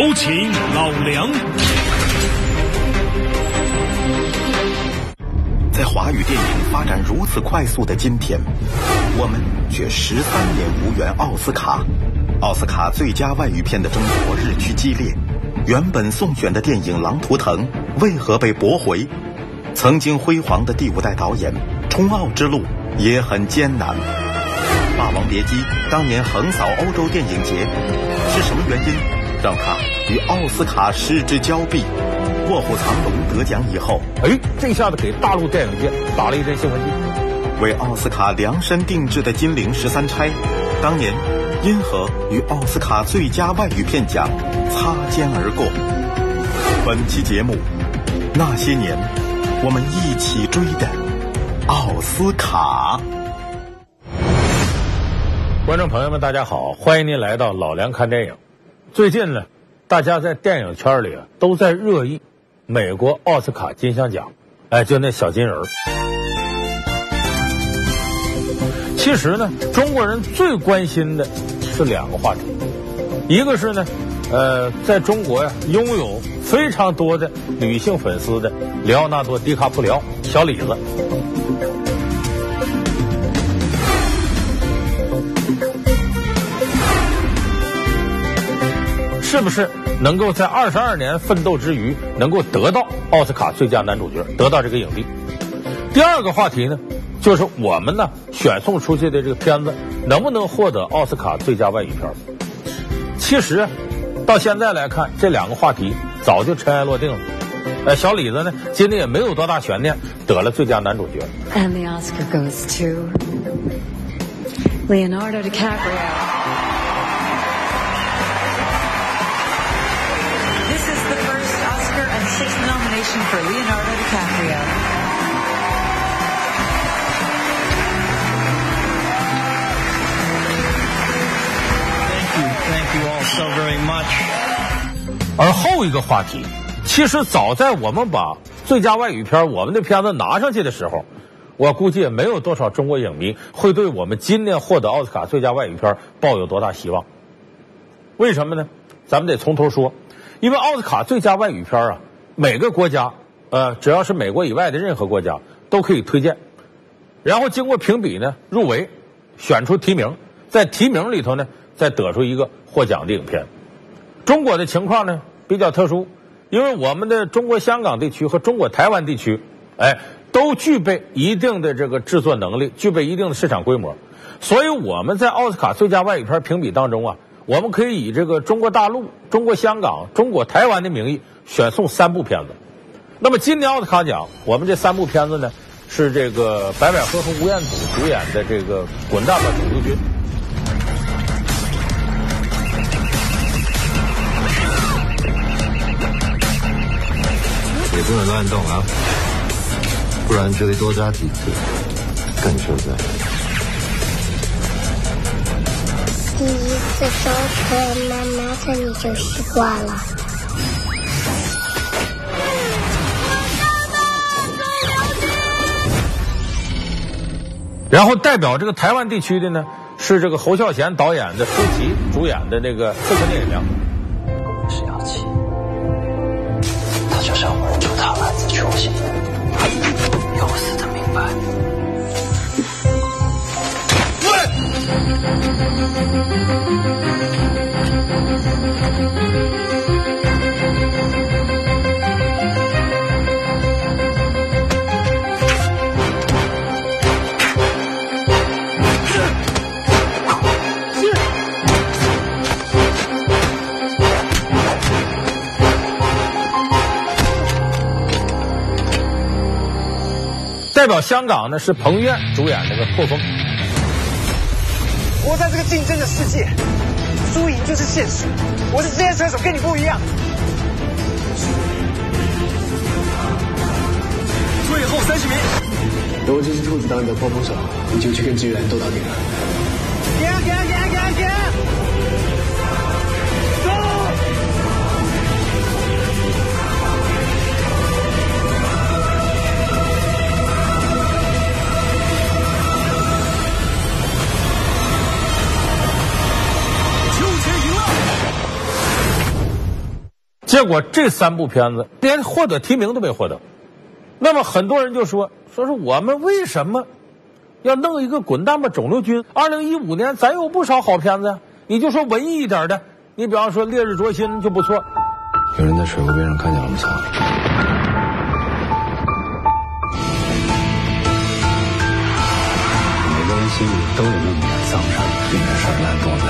有请老梁。在华语电影发展如此快速的今天，我们却十三年无缘奥斯卡。奥斯卡最佳外语片的争夺日趋激烈，原本送选的电影《狼图腾》为何被驳回？曾经辉煌的第五代导演冲奥之路也很艰难。《霸王别姬》当年横扫欧洲电影节，是什么原因让他与奥斯卡失之交臂？《卧虎藏龙》得奖以后，哎，这下子给大陆电影界打了一针兴奋剂。为奥斯卡量身定制的《金陵十三钗》，当年因何与奥斯卡最佳外语片奖擦肩而过？本期节目，那些年我们一起追的奥斯卡。观众朋友们，大家好，欢迎您来到老梁看电影。最近呢，大家在电影圈里都在热议美国奥斯卡金像奖，哎，就那小金人儿。其实呢，中国人最关心的是两个话题，一个是呢，呃，在中国呀拥有非常多的女性粉丝的里奥纳多·迪卡普里奥小李子。是不是能够在二十二年奋斗之余，能够得到奥斯卡最佳男主角，得到这个影帝？第二个话题呢，就是我们呢选送出去的这个片子能不能获得奥斯卡最佳外语片？其实到现在来看，这两个话题早就尘埃落定了。呃，小李子呢，今天也没有多大悬念，得了最佳男主角。And the Oscar goes to Leonardo DiCaprio. Oscar and sixth nomination for Leonardo DiCaprio. Thank you, thank you all so very much. 而后一个话题，其实早在我们把最佳外语片我们的片子拿上去的时候，我估计也没有多少中国影迷会对我们今年获得奥斯卡最佳外语片抱有多大希望。为什么呢？咱们得从头说，因为奥斯卡最佳外语片啊，每个国家，呃，只要是美国以外的任何国家都可以推荐，然后经过评比呢，入围，选出提名，在提名里头呢，再得出一个获奖的影片。中国的情况呢比较特殊，因为我们的中国香港地区和中国台湾地区，哎，都具备一定的这个制作能力，具备一定的市场规模，所以我们在奥斯卡最佳外语片评比当中啊，我们可以以这个中国大陆、中国香港、中国台湾的名义选送三部片子。那么今年奥斯卡奖，我们这三部片子呢是这个白百合和吴彦祖主演的这个《滚蛋吧，肿瘤君》。也不能乱动啊，不然就得多扎几次，更受罪。第一次收车，妈妈看你就习惯了。然后代表这个台湾地区的呢，是这个侯孝贤导演的舒淇主演的那个《刺客聂隐娘》。代表香港呢是彭于晏主演这个《破风》。活在这个竞争的世界，输赢就是现实。我是职业车手，跟你不一样。最后三十名，如果这只兔子当你的破风手，你就去跟志远斗到底了。给啊给啊给啊给啊给啊！结果这三部片子连获得提名都没获得。那么很多人就说，说是我们为什么要弄一个滚蛋吧肿瘤君？二零一五年咱有不少好片子，你就说文艺一点的，你比方说《烈日灼心》就不错。有人在水沟边上看见了吗？操！每个人心里都有那么点脏事儿，硬着事儿烂肚子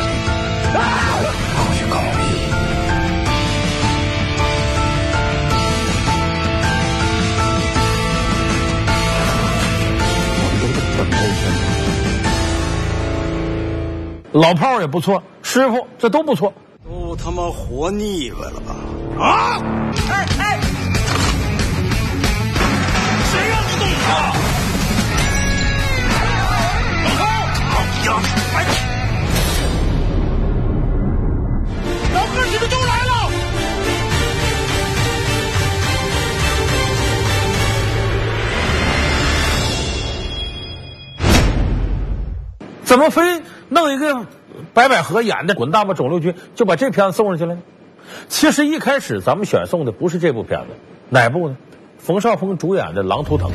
老炮儿也不错，师傅这都不错。都他妈活腻歪了吧？啊！哎哎，谁让你动我？老高，好呀！怎么非弄一个白百合演的《滚蛋吧肿瘤君》就把这片子送上去了？其实一开始咱们选送的不是这部片子，哪部呢？冯绍峰主演的《狼图腾》。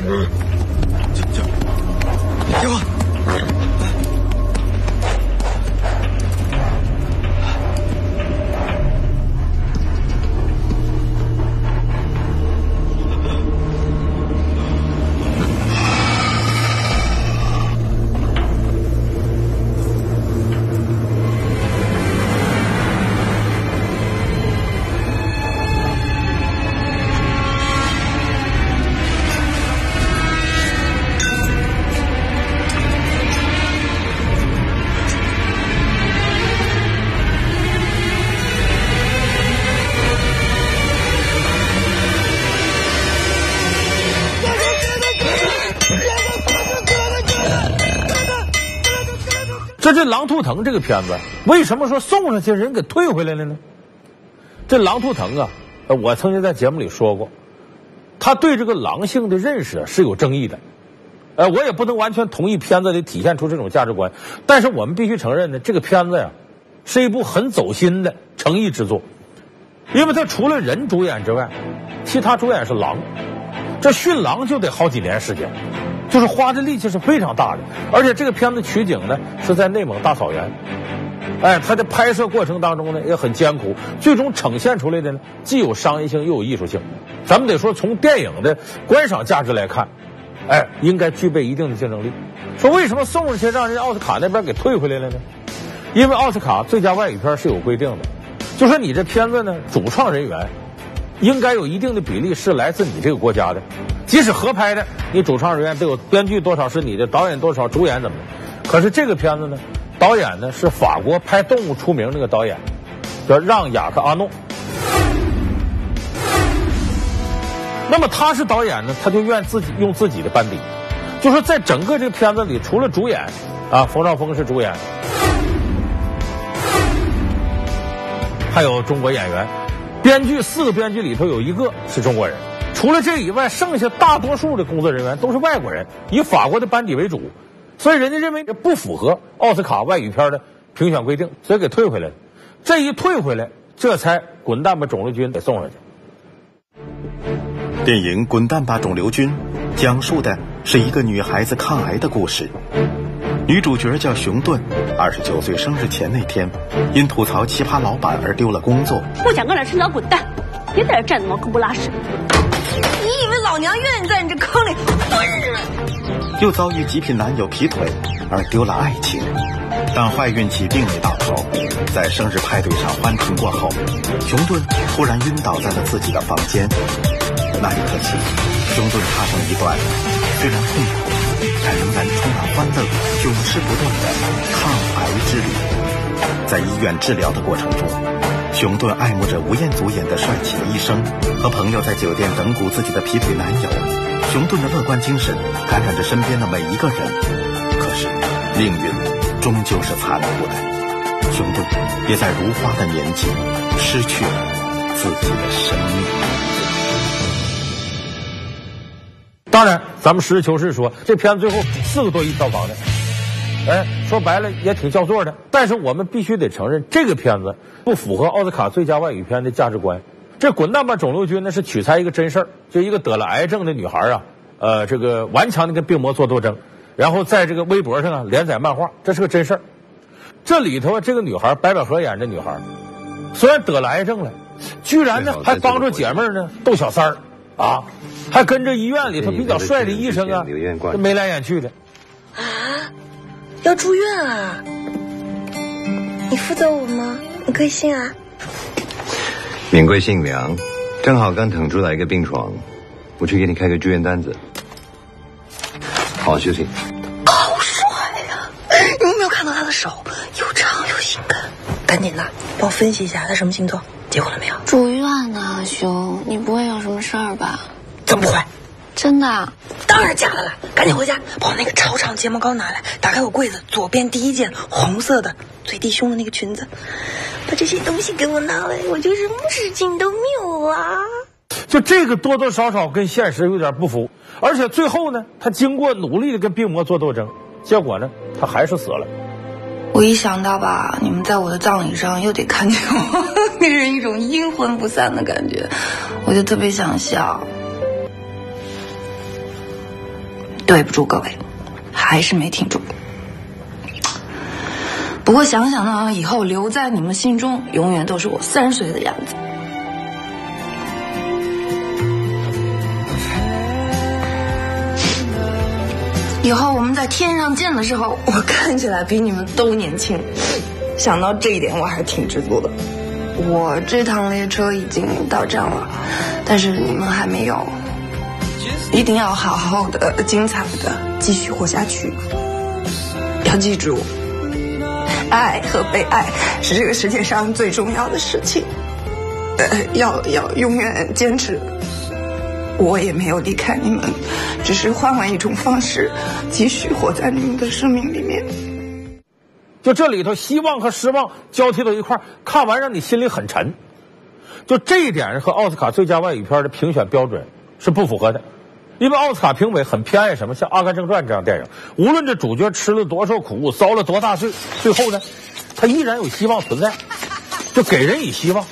狼图腾》这个片子，为什么说送上去人给退回来了呢？这《狼图腾》啊，我曾经在节目里说过，他对这个狼性的认识是有争议的。呃，我也不能完全同意片子里体现出这种价值观，但是我们必须承认呢，这个片子呀，是一部很走心的诚意之作，因为它除了人主演之外，其他主演是狼，这驯狼就得好几年时间。就是花的力气是非常大的，而且这个片子取景呢是在内蒙大草原，哎，它的拍摄过程当中呢也很艰苦，最终呈现出来的呢既有商业性又有艺术性。咱们得说从电影的观赏价值来看，哎，应该具备一定的竞争力。说为什么送上去让人奥斯卡那边给退回来了呢？因为奥斯卡最佳外语片是有规定的，就说你这片子呢主创人员应该有一定的比例是来自你这个国家的。即使合拍的，你主创人员都有编剧多少是你的，导演多少，主演怎么的？可是这个片子呢，导演呢是法国拍动物出名那个导演，叫让雅克阿诺。那么他是导演呢，他就愿自己用自己的班底，就说在整个这个片子里，除了主演啊，冯绍峰是主演，还有中国演员，编剧四个编剧里头有一个是中国人。除了这以外，剩下大多数的工作人员都是外国人，以法国的班底为主，所以人家认为这不符合奥斯卡外语片的评选规定，所以给退回来了。这一退回来，这才滚蛋吧肿瘤君给送上去。电影《滚蛋吧肿瘤君》讲述的是一个女孩子抗癌的故事。女主角叫熊顿，二十九岁生日前那天，因吐槽奇葩老板而丢了工作。不想跟着迟早滚蛋，别在这站着茅坑不拉屎。你以为老娘愿意在你这坑里蹲着？又遭遇极品男友劈腿而丢了爱情，但坏运气并没到头。在生日派对上欢庆过后，熊顿突然晕倒在了自己的房间。那一刻起，熊顿踏上一段虽然痛苦，但仍然充满欢乐、永世不断的抗癌之旅。在医院治疗的过程中，熊顿爱慕着吴彦祖演的帅气医生，和朋友在酒店等鼓自己的劈腿男友。熊顿的乐观精神感染着身边的每一个人。可是，命运终究是残酷的，熊顿也在如花的年纪失去了自己的生命。当然，咱们实事求是说，这片子最后四个多亿票房的，哎，说白了也挺叫座的。但是我们必须得承认，这个片子不符合奥斯卡最佳外语片的价值观。这《滚蛋吧肿瘤君》呢是取材一个真事儿，就一个得了癌症的女孩啊，呃，这个顽强的跟病魔做斗争，然后在这个微博上啊连载漫画，这是个真事儿。这里头啊，这个女孩白百合演这女孩，虽然得了癌症了，居然呢还帮助姐妹呢斗小三儿啊，还跟着医院里头比较帅的医生啊眉来眼去的。啊，要住院啊？你负责我吗？你贵姓啊？免贵姓梁，正好刚腾出来一个病床，我去给你开个住院单子。好好休息。好帅呀！你有没有看到他的手？又长又性感。赶紧的，帮我分析一下他什么星座，结婚了没有？住院呢，兄，你不会有什么事儿吧？怎么不会？真的？当然假的了！赶紧回家，把我那个超长睫毛膏拿来，打开我柜子左边第一件红色的最低胸的那个裙子，把这些东西给我拿来，我就什么事情都没有啊！就这个多多少少跟现实有点不符，而且最后呢，他经过努力的跟病魔做斗争，结果呢，他还是死了。我一想到吧，你们在我的葬礼上又得看见我，给人一种阴魂不散的感觉，我就特别想笑。对不住各位，还是没挺住。不过想想呢，以后留在你们心中，永远都是我三十岁的样子。以后我们在天上见的时候，我看起来比你们都年轻。想到这一点，我还挺知足的。我这趟列车已经到站了，但是你们还没有。一定要好好的、精彩的继续活下去。要记住，爱和被爱是这个世界上最重要的事情。呃，要要永远坚持。我也没有离开你们，只是换换一种方式，继续活在你们的生命里面。就这里头，希望和失望交替到一块儿，看完让你心里很沉。就这一点和奥斯卡最佳外语片的评选标准是不符合的。因为奥斯卡评委很偏爱什么，像《阿甘正传》这样电影，无论这主角吃了多少苦，遭了多大罪，最后呢，他依然有希望存在，就给人以希望。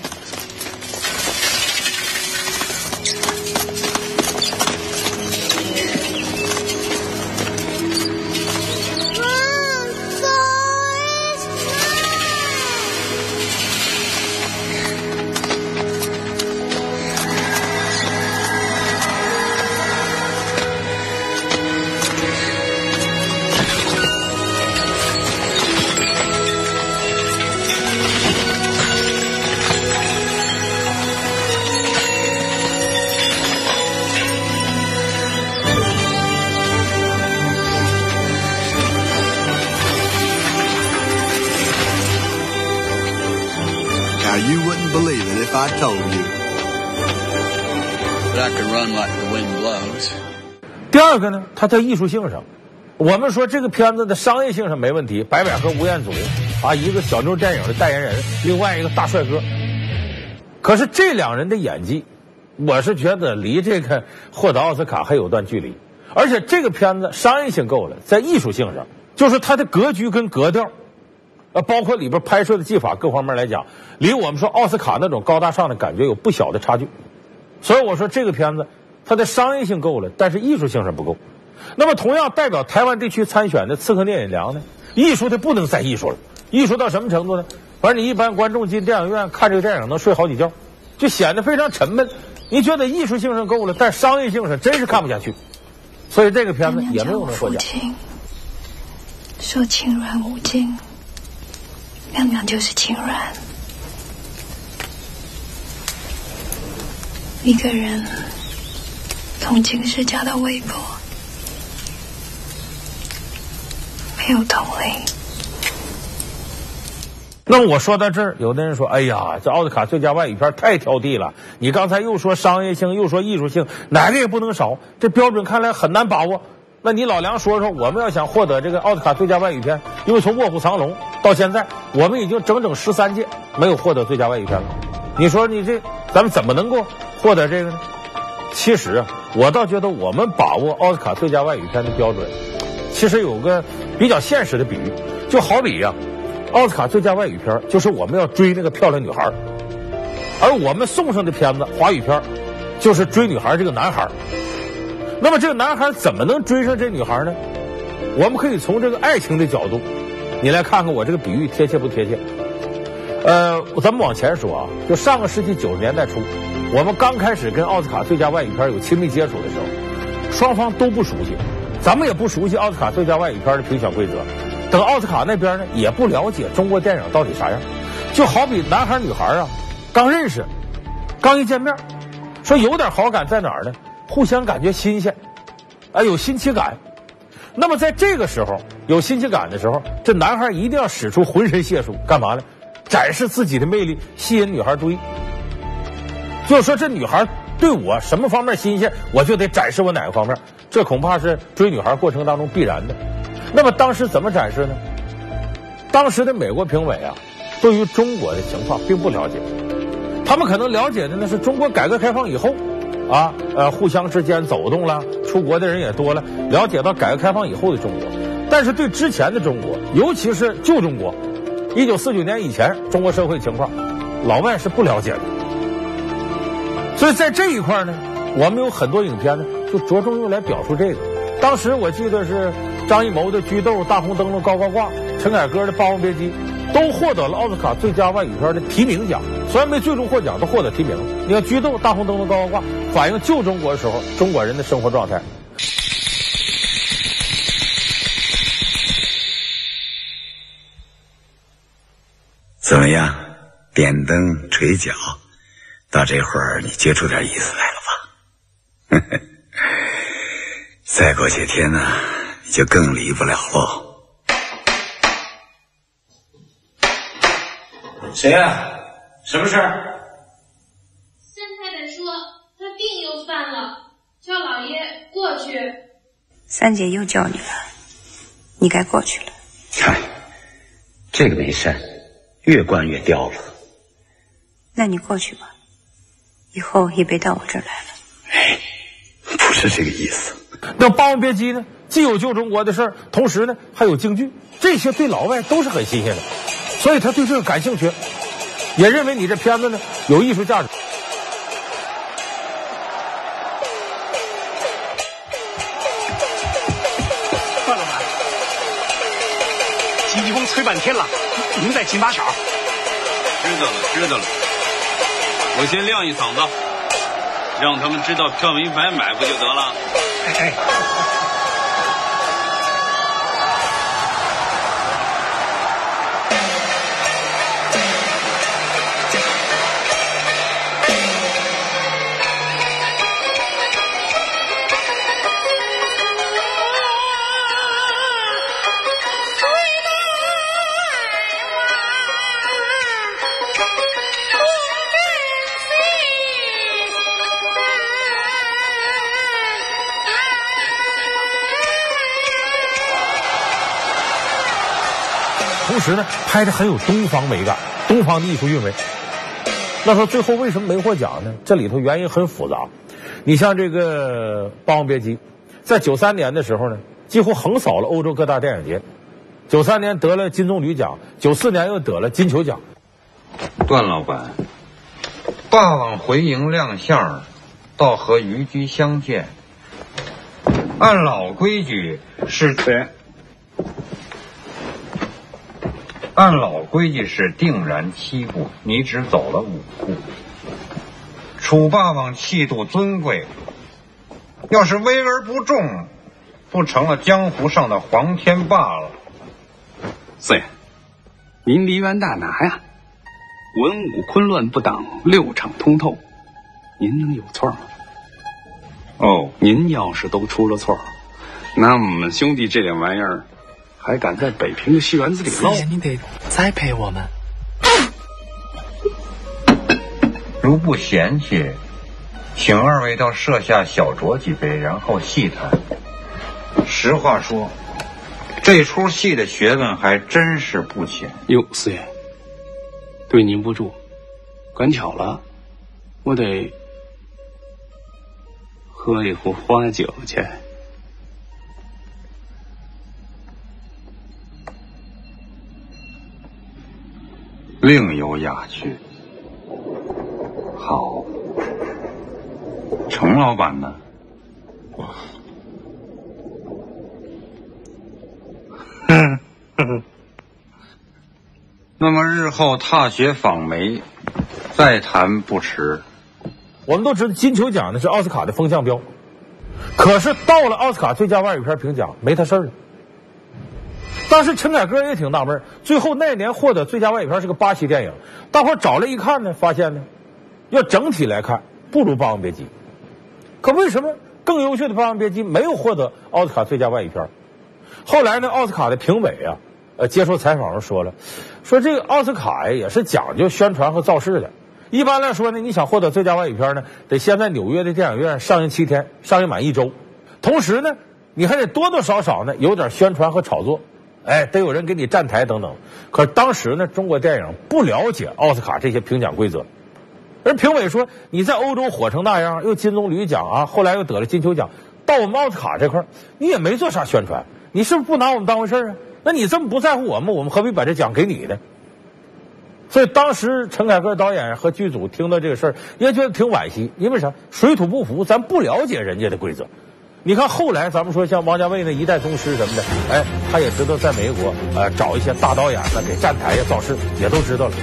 它在艺术性上，我们说这个片子的商业性上没问题。白百合、吴彦祖啊，一个小妞电影的代言人，另外一个大帅哥。可是这两人的演技，我是觉得离这个获得奥斯卡还有段距离。而且这个片子商业性够了，在艺术性上，就是它的格局跟格调，呃，包括里边拍摄的技法各方面来讲，离我们说奥斯卡那种高大上的感觉有不小的差距。所以我说这个片子它的商业性够了，但是艺术性上不够。那么同样代表台湾地区参选的《刺客聂隐娘》呢，艺术的不能再艺术了，艺术到什么程度呢？反正你一般观众进电影院看这个电影能睡好几觉，就显得非常沉闷。你觉得艺术性上够了，但商业性上真是看不下去。所以这个片子也没有能获奖。说情软无尽，娘娘就是情软。一个人从青石嫁到微博，没有同类。那么我说到这儿，有的人说：“哎呀，这奥斯卡最佳外语片太挑剔了。你刚才又说商业性，又说艺术性，哪个也不能少。这标准看来很难把握。那你老梁说说，我们要想获得这个奥斯卡最佳外语片，因为从《卧虎藏龙》到现在，我们已经整整十三届没有获得最佳外语片了。你说你这咱们怎么能够获得这个呢？其实啊，我倒觉得我们把握奥斯卡最佳外语片的标准，其实有个比较现实的比喻，就好比呀、奥斯卡最佳外语片就是我们要追那个漂亮女孩而我们送上的片子华语片就是追女孩这个男孩。那么这个男孩怎么能追上这女孩呢？我们可以从这个爱情的角度，你来看看我这个比喻贴切不贴切？呃，咱们往前说啊，就上个世纪九十年代初，我们刚开始跟奥斯卡最佳外语片有亲密接触的时候，双方都不熟悉，咱们也不熟悉奥斯卡最佳外语片的评选规则。等奥斯卡那边呢，也不了解中国电影到底啥样。就好比男孩女孩啊，刚认识，刚一见面，说有点好感在哪儿呢？互相感觉新鲜，啊，有新奇感。那么在这个时候有新奇感的时候，这男孩一定要使出浑身解数，干嘛呢？展示自己的魅力，吸引女孩注意。就说这女孩对我什么方面新鲜，我就得展示我哪个方面。这恐怕是追女孩过程当中必然的。那么当时怎么展示呢？当时的美国评委啊，对于中国的情况并不了解，他们可能了解的呢是中国改革开放以后，啊呃互相之间走动了，出国的人也多了，了解到改革开放以后的中国。但是对之前的中国，尤其是旧中国，一九四九年以前中国社会情况，老外是不了解的。所以在这一块呢，我们有很多影片呢，就着重用来表述这个。当时我记得是。张艺谋的《菊豆》《大红灯笼高高挂》，陈凯歌的《霸王别姬》，都获得了奥斯卡最佳外语片的提名奖。虽然没最终获奖，都获得提名。你看《菊豆》《大红灯笼高高挂》，反映旧中国的时候中国人的生活状态。怎么样？点灯捶脚，到这会儿你接出点意思来了吧？再过些天呢？就更离不了喽。谁呀？什么事儿？三太太说她病又犯了，叫老爷过去。三姐又叫你了，你该过去了。嗨，这个没事，越惯越刁了。那你过去吧，以后也别到我这儿来了。哎，不是这个意思。那《霸王别姬》呢？既有旧中国的事儿，同时呢还有京剧，这些对老外都是很新鲜的，所以他对这个感兴趣，也认为你这片子呢有艺术价值。范老板，经济风吹半天了，您再紧把手。知道了，知道了，我先亮一嗓子，让他们知道票没白买，不就得了？哎哎。时呢，拍的很有东方美感，东方的艺术韵味。那说最后为什么没获奖呢？这里头原因很复杂。你像这个《霸王别姬》，在九三年的时候呢，几乎横扫了欧洲各大电影节。九三年得了金棕榈奖，九四年又得了金球奖。段老板，霸王回营亮相，到和虞姬相见。按老规矩是。按老规矩是定然七步，你只走了五步。楚霸王气度尊贵，要是威而不重，不成了江湖上的黄天霸了。四爷，您梨园大拿呀，文武昆乱不挡，六场通透，您能有错吗？哦，您要是都出了错，那我们兄弟这点玩意儿。还敢在北平的戏园子里捞？你得栽培我们。如不嫌弃，请二位到舍下小酌几杯，然后细谈。实话说，这出戏的学问还真是不浅。哟，四爷，对您不住，赶巧了，我得喝一壶花酒去。另有雅趣。好，程老板呢？嗯，那么日后踏雪访梅，再谈不迟。我们都知道金球奖呢是奥斯卡的风向标，可是到了奥斯卡最佳外语片评奖，没他事儿了。当时陈凯歌也挺纳闷，最后那年获得最佳外语片是个巴西电影，大伙找来一看呢，发现呢，要整体来看不如《霸王别姬》，可为什么更优秀的《霸王别姬》没有获得奥斯卡最佳外语片？后来呢，奥斯卡的评委啊，呃，接受采访时说了，说这个奥斯卡呀也是讲究宣传和造势的。一般来说呢，你想获得最佳外语片呢，得先在纽约的电影院上映七天，上映满一周，同时呢，你还得多多少少呢有点宣传和炒作，哎，得有人给你站台等等。可当时呢，中国电影不了解奥斯卡这些评奖规则，而评委说你在欧洲火成那样，又金棕榈奖啊，后来又得了金球奖，到我们奥斯卡这块你也没做啥宣传，你是不是不拿我们当回事啊？那你这么不在乎我们，我们何必把这奖给你呢？所以当时陈凯歌导演和剧组听到这个事儿，也觉得挺惋惜，因为啥？水土不服，咱不了解人家的规则。你看后来咱们说像王家卫那一代宗师什么的，哎，他也知道在美国呃找一些大导演呢给站台呀造势，也都知道了。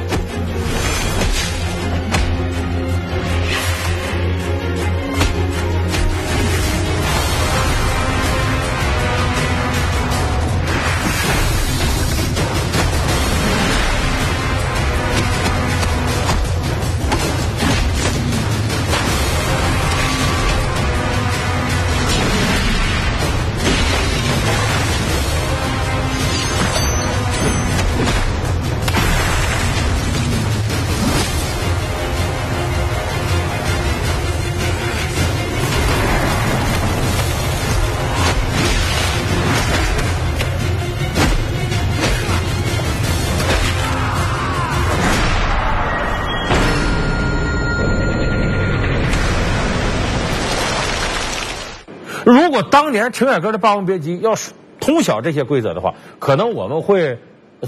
如果当年陈凯歌的《霸王别姬》要是通晓这些规则的话，可能我们会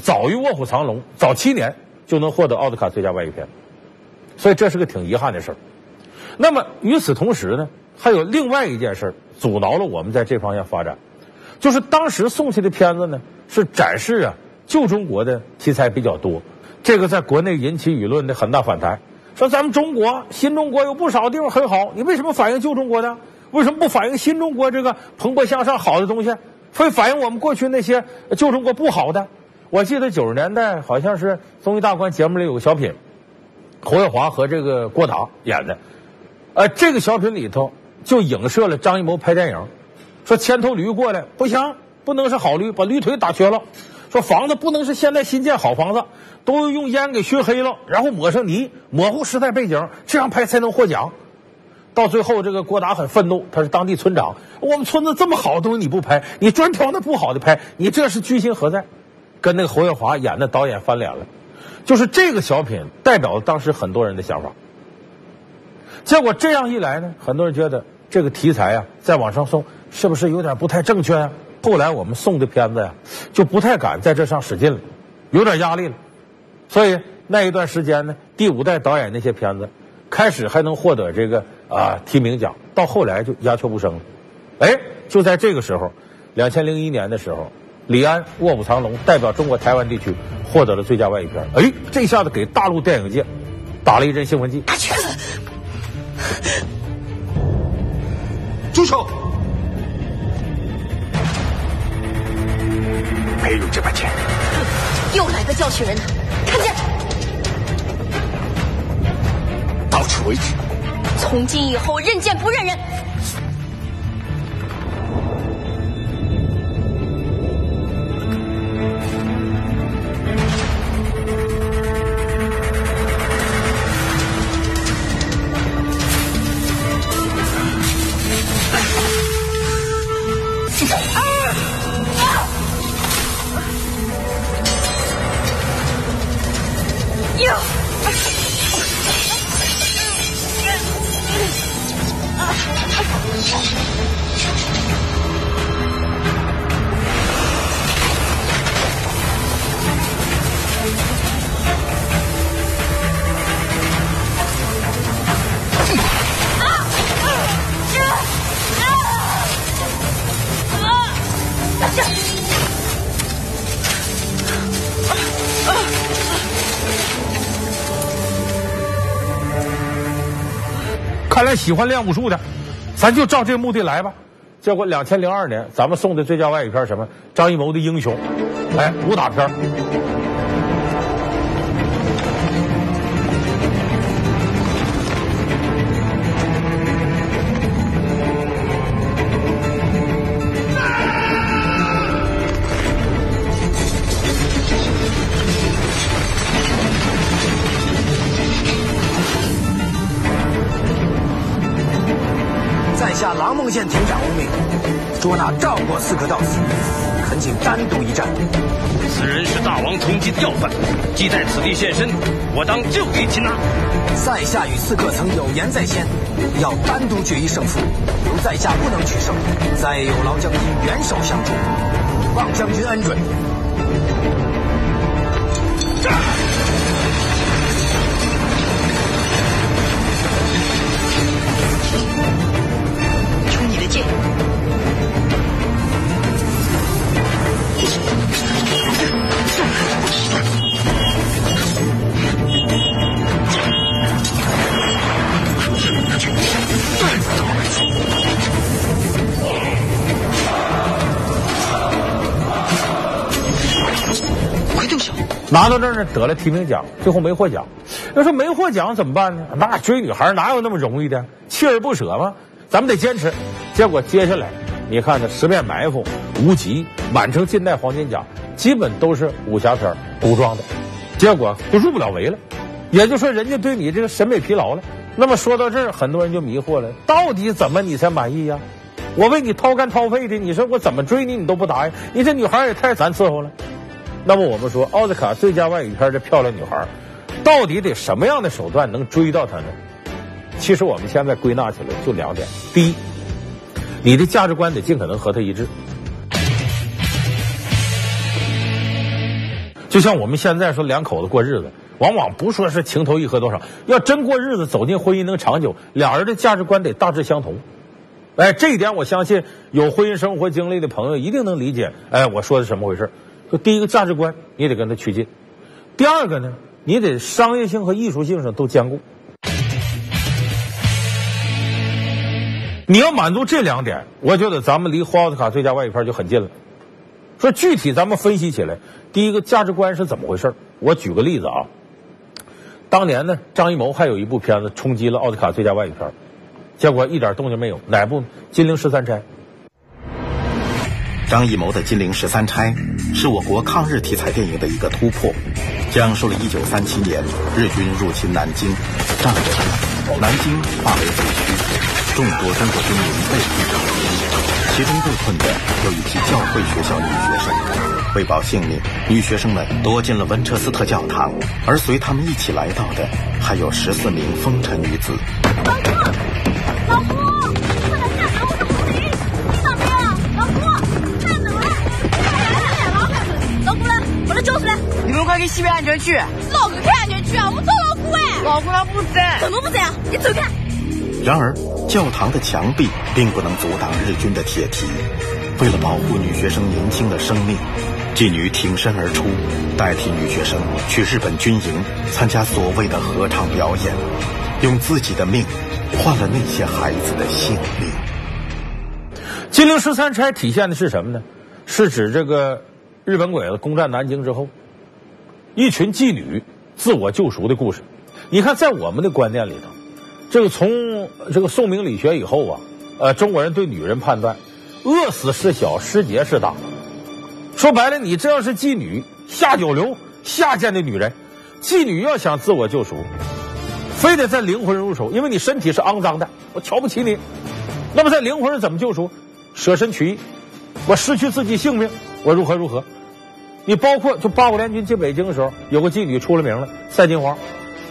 早于《卧虎藏龙》早七年就能获得奥斯卡最佳外语片，所以这是个挺遗憾的事儿。那么与此同时呢，还有另外一件事阻挠了我们在这方面发展，就是当时送去的片子呢是展示啊旧中国的题材比较多，这个在国内引起舆论的很大反弹，说咱们中国新中国有不少地方很好，你为什么反映旧中国呢？为什么不反映新中国这个蓬勃向上好的东西，非反映我们过去那些旧中国不好的？我记得九十年代好像是综艺大观节目里有个小品，侯耀华和这个郭达演的，呃，这个小品里头就影射了张艺谋拍电影，说牵头驴过来不行，不能是好驴，把驴腿打瘸了。说房子不能是现在新建好房子，都用烟给熏黑了，然后抹上泥，模糊时代背景，这样拍才能获奖。到最后，这个郭达很愤怒，他是当地村长。我们村子这么好的东西你不拍，你专挑那不好的拍，你这是居心何在？跟那个侯耀华演的导演翻脸了。就是这个小品代表了当时很多人的想法。结果这样一来呢，很多人觉得这个题材啊，再往上送是不是有点不太正确啊？后来我们送的片子呀，就不太敢在这上使劲了，有点压力了。所以那一段时间呢，第五代导演那些片子。开始还能获得这个啊提名奖，到后来就鸦雀无声了。哎，就在这个时候，两千零一年的时候，李安《卧虎藏龙》代表中国台湾地区获得了最佳外语片。哎，这下子给大陆电影界打了一针兴奋剂。住手！没有这么简单。又来个教训人的，看见。到此为止。从今以后，认贱不认人。看来喜欢练武术的，咱就照这目的来吧。结果两千零二年，咱们送的最佳外语片什么？张艺谋的《英雄》，哎，武打片。县亭长无名，捉拿赵国刺客到此，恳请单独一战。此人是大王通缉的要犯，既在此地现身，我当就地擒拿。在下与刺客曾有言在先，要单独决一胜负。如在下不能取胜，再有劳将军援手相助，望将军恩准。得了提名奖，最后没获奖。要说没获奖怎么办呢？那追女孩哪有那么容易的？锲而不舍吗？咱们得坚持。结果接下来，你看这《十面埋伏》《无极》满城尽带黄金甲，基本都是武侠片古装的，结果就入不了围了。也就是说，人家对你这个审美疲劳了。那么说到这儿，很多人就迷惑了：到底怎么你才满意呀？我为你掏肝掏肺的，你说我怎么追你，你都不答应？你这女孩也太难伺候了。那么我们说，奥斯卡最佳外语片的漂亮女孩，到底得什么样的手段能追到她呢？其实我们现在归纳起来就两点：第一，你的价值观得尽可能和她一致。就像我们现在说两口子过日子，往往不说是情投意合多少，要真过日子，走进婚姻能长久，俩人的价值观得大致相同。哎，这一点我相信有婚姻生活经历的朋友一定能理解。哎，我说的什么回事？就第一个价值观，你得跟他趋近；第二个呢，你得商业性和艺术性上都兼顾。你要满足这两点，我觉得咱们离获奥斯卡最佳外语片就很近了。说具体咱们分析起来，第一个价值观是怎么回事？我举个例子啊，当年呢，张艺谋还有一部片子冲击了奥斯卡最佳外语片，结果一点动静没有，哪部？《金陵十三钗》。张艺谋的《金陵十三钗》是我国抗日题材电影的一个突破，讲述了1937年日军入侵南京，战后南京化为废墟，众多中国军民被逼逃离，其中被困的有一批教会学校女学生。为保性命，女学生们躲进了温彻斯特教堂，而随他们一起来到的还有十四名风尘女子。老快给西边安全区！哪个开安全区啊？我们找老姑哎。老姑他不在。怎么不在啊？你走开。然而，教堂的墙壁并不能阻挡日军的铁蹄。为了保护女学生年轻的生命，妓女挺身而出，代替女学生去日本军营参加所谓的合唱表演，用自己的命换了那些孩子的性命。金陵十三钗体现的是什么呢？是指这个日本鬼子攻占南京之后，一群妓女自我救赎的故事。你看，在我们的观念里头，这个从这个宋明理学以后啊，呃，中国人对女人判断，饿死是小，失节是大。说白了，你这要是妓女，下九流、下贱的女人，妓女要想自我救赎，非得在灵魂入手，因为你身体是肮脏的，我瞧不起你。那么在灵魂上怎么救赎？舍身取义，我失去自己性命，我如何如何？你包括就八国联军进北京的时候，有个妓女出了名了，赛金花，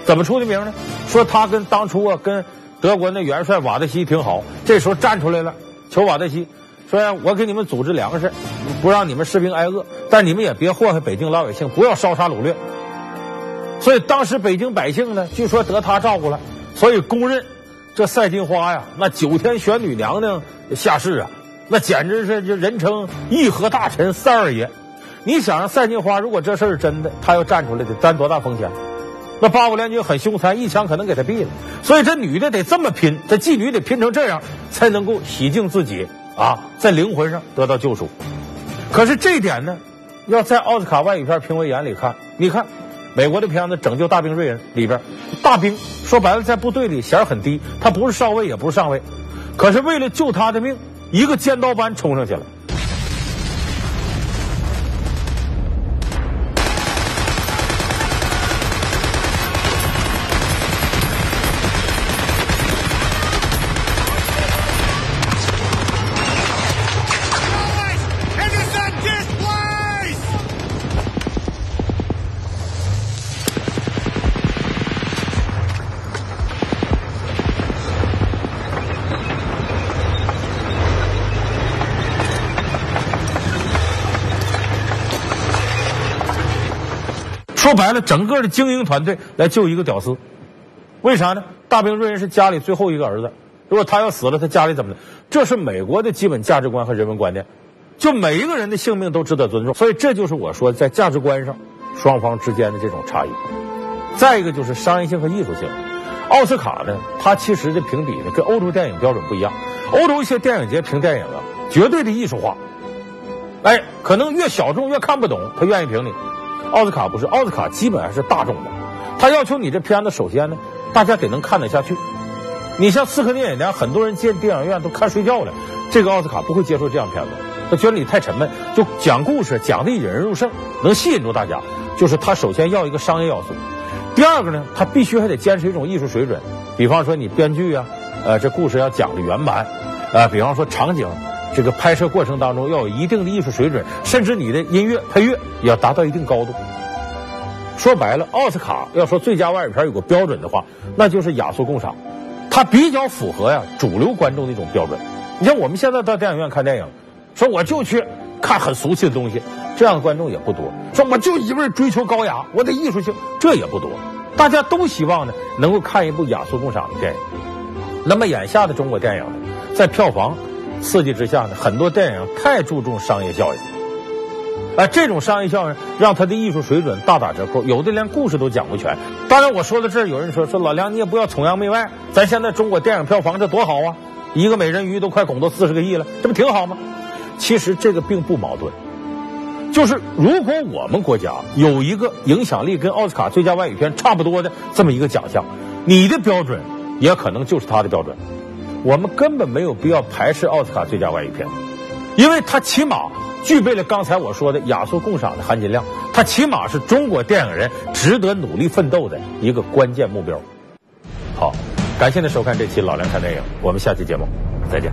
怎么出的名呢？说她跟当初啊跟德国那元帅瓦德西挺好，这时候站出来了，求瓦德西说呀，我给你们组织粮食，不让你们士兵挨饿，但你们也别祸害北京老百姓，不要烧杀掳掠。所以当时北京百姓呢，据说得他照顾了，所以公认这赛金花呀，那九天玄女娘娘下世啊。那简直是就人称义和大臣三二爷。你想让赛金花，如果这事儿是真的，他要站出来得担多大风险？那八国联军很凶残，一枪可能给他毙了。所以这女的得这么拼，这妓女得拼成这样，才能够洗净自己啊，在灵魂上得到救赎。可是这一点呢，要在奥斯卡外语片评委眼里看，你看美国的片子《拯救大兵瑞恩》里边，大兵说白了在部队里衔很低，他不是少尉也不是上尉，可是为了救他的命，一个尖刀班冲上去了。说白了，整个的精英团队来救一个屌丝，为啥呢？大兵瑞恩是家里最后一个儿子，如果他要死了，他家里怎么的？这是美国的基本价值观和人文观念，就每一个人的性命都值得尊重。所以这就是我说在价值观上双方之间的这种差异。再一个就是商业性和艺术性。奥斯卡呢，它其实的评比呢跟欧洲电影标准不一样。欧洲一些电影节评电影啊，绝对的艺术化，哎，可能越小众越看不懂，他愿意评你。奥斯卡不是，奥斯卡基本上是大众的，他要求你这片子首先呢，大家得能看得下去。你像刺客聂隐娘，很多人进电影院都看睡觉了，这个奥斯卡不会接受这样片子，他觉得你太沉闷。就讲故事讲的引人入胜，能吸引住大家，就是他首先要一个商业要素。第二个呢，他必须还得坚持一种艺术水准，比方说你编剧啊，呃，这故事要讲的圆满，呃，比方说场景。这个拍摄过程当中要有一定的艺术水准，甚至你的音乐配乐也要达到一定高度。说白了，奥斯卡要说最佳外语片有个标准的话，那就是《雅俗共赏》，它比较符合呀主流观众的一种标准。你像我们现在到电影院看电影，说我就去看很俗气的东西，这样的观众也不多。说我就一味追求高雅，我的艺术性，这也不多。大家都希望呢能够看一部雅俗共赏的电影。那么眼下的中国电影，在票房。刺激之下呢，很多电影太注重商业效应，哎，这种商业效应让他的艺术水准大打折扣，有的连故事都讲不全。当然，我说到这儿，有人说说老梁，你也不要崇洋媚外，咱现在中国电影票房这多好啊，一个美人鱼都快拱到四十个亿了，这不挺好吗？其实这个并不矛盾，就是如果我们国家有一个影响力跟奥斯卡最佳外语片差不多的这么一个奖项，你的标准也可能就是他的标准。我们根本没有必要排斥奥斯卡最佳外语片，因为它起码具备了刚才我说的雅俗共赏的含金量，它起码是中国电影人值得努力奋斗的一个关键目标。好，感谢您收看这期老梁看电影，我们下期节目再见。